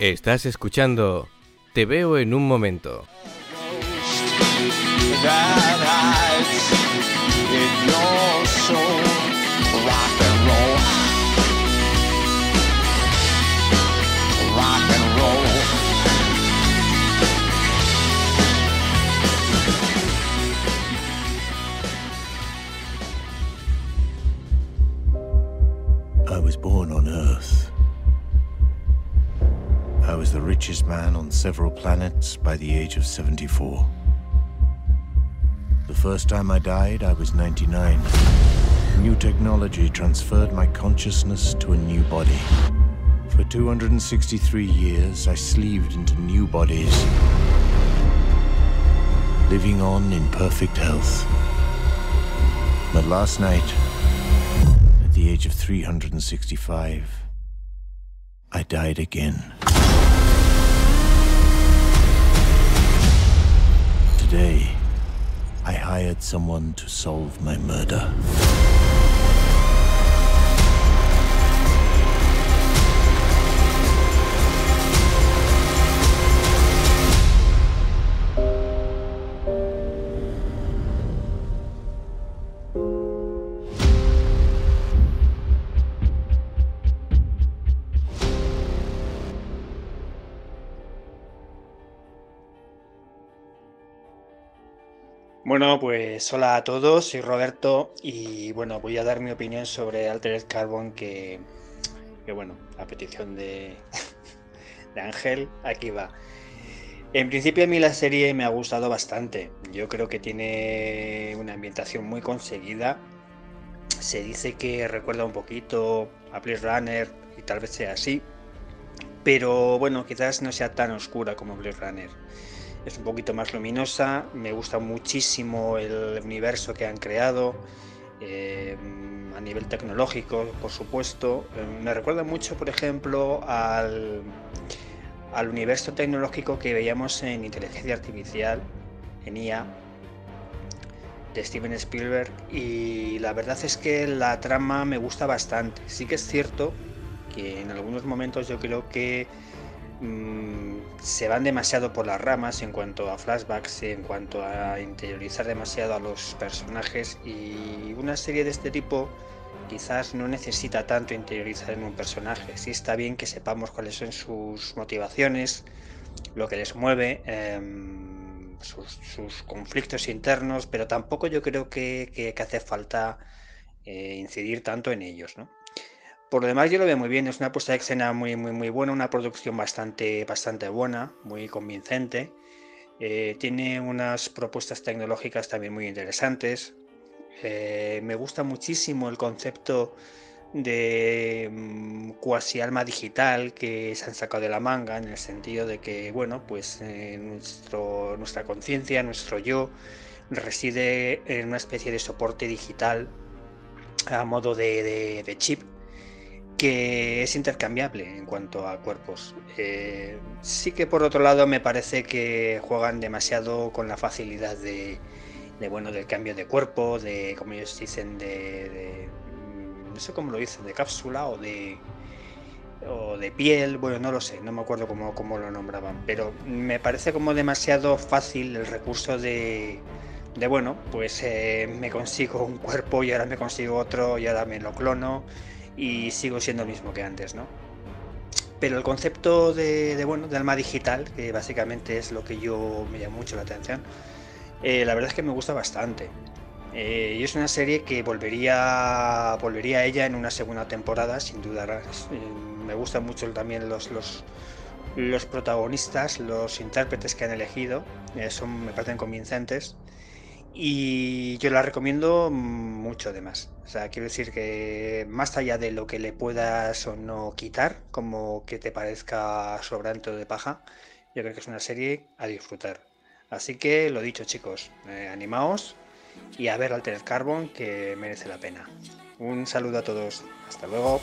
Estás escuchando Te veo en un momento. I was the richest man on several planets by the age of 74. The first time I died, I was 99. New technology transferred my consciousness to a new body. For 263 years, I sleeved into new bodies, living on in perfect health. But last night, at the age of 365, I died again. Today, I hired someone to solve my murder. Bueno, pues hola a todos, soy Roberto y bueno, voy a dar mi opinión sobre Altered Carbon que, bueno, a petición de, de Ángel, aquí va. En principio a mí la serie me ha gustado bastante, yo creo que tiene una ambientación muy conseguida, se dice que recuerda un poquito a Blade Runner y tal vez sea así, pero bueno, quizás no sea tan oscura como Blade Runner es un poquito más luminosa, me gusta muchísimo el universo que han creado, eh, a nivel tecnológico, por supuesto. Eh, me recuerda mucho, por ejemplo, al, al universo tecnológico que veíamos en Inteligencia Artificial, en IA, de Steven Spielberg, y la verdad es que la trama me gusta bastante. Sí que es cierto que en algunos momentos yo creo que Mm, se van demasiado por las ramas en cuanto a flashbacks, en cuanto a interiorizar demasiado a los personajes y una serie de este tipo quizás no necesita tanto interiorizar en un personaje. Sí está bien que sepamos cuáles son sus motivaciones, lo que les mueve, em, sus, conflictos internos, pero tampoco yo creo que, hace falta eh, incidir tanto en ellos, ¿no? Por lo demás yo lo veo muy bien, es una puesta de escena muy, muy, muy buena, una producción bastante, bastante buena, muy convincente. Eh, tiene unas propuestas tecnológicas también muy interesantes. Eh, me gusta muchísimo el concepto de mm, cuasi alma digital que se han sacado de la manga en el sentido de que bueno pues eh, nuestro, nuestra conciencia nuestro yo reside en una especie de soporte digital a modo de chip que es intercambiable en cuanto a cuerpos. Eh, sí que por otro lado me parece que juegan demasiado con la facilidad de, bueno del cambio de cuerpo, de como ellos dicen de, no sé cómo lo dicen, de cápsula o de o de piel, bueno, no lo sé, no me acuerdo cómo, cómo lo nombraban, pero me parece como demasiado fácil el recurso de, de bueno, pues eh, me consigo un cuerpo y ahora me consigo otro y ahora me lo clono y sigo siendo el mismo que antes, ¿no? Pero el concepto de, bueno, de alma digital, que básicamente es lo que yo me llama mucho la atención, eh, la verdad es que me gusta bastante. Eh, y es una serie que volvería, volvería a ella en una segunda temporada, sin duda. Eh, me gustan mucho también los, los protagonistas, los intérpretes que han elegido, son, me parecen convincentes. Y yo la recomiendo mucho además. O sea, quiero decir que más allá de lo que le puedas o no quitar, como que te parezca sobrante o de paja, yo creo que es una serie a disfrutar. Así que lo dicho chicos, eh, animaos y a ver Altered Carbon que merece la pena. Un saludo a todos. Hasta luego.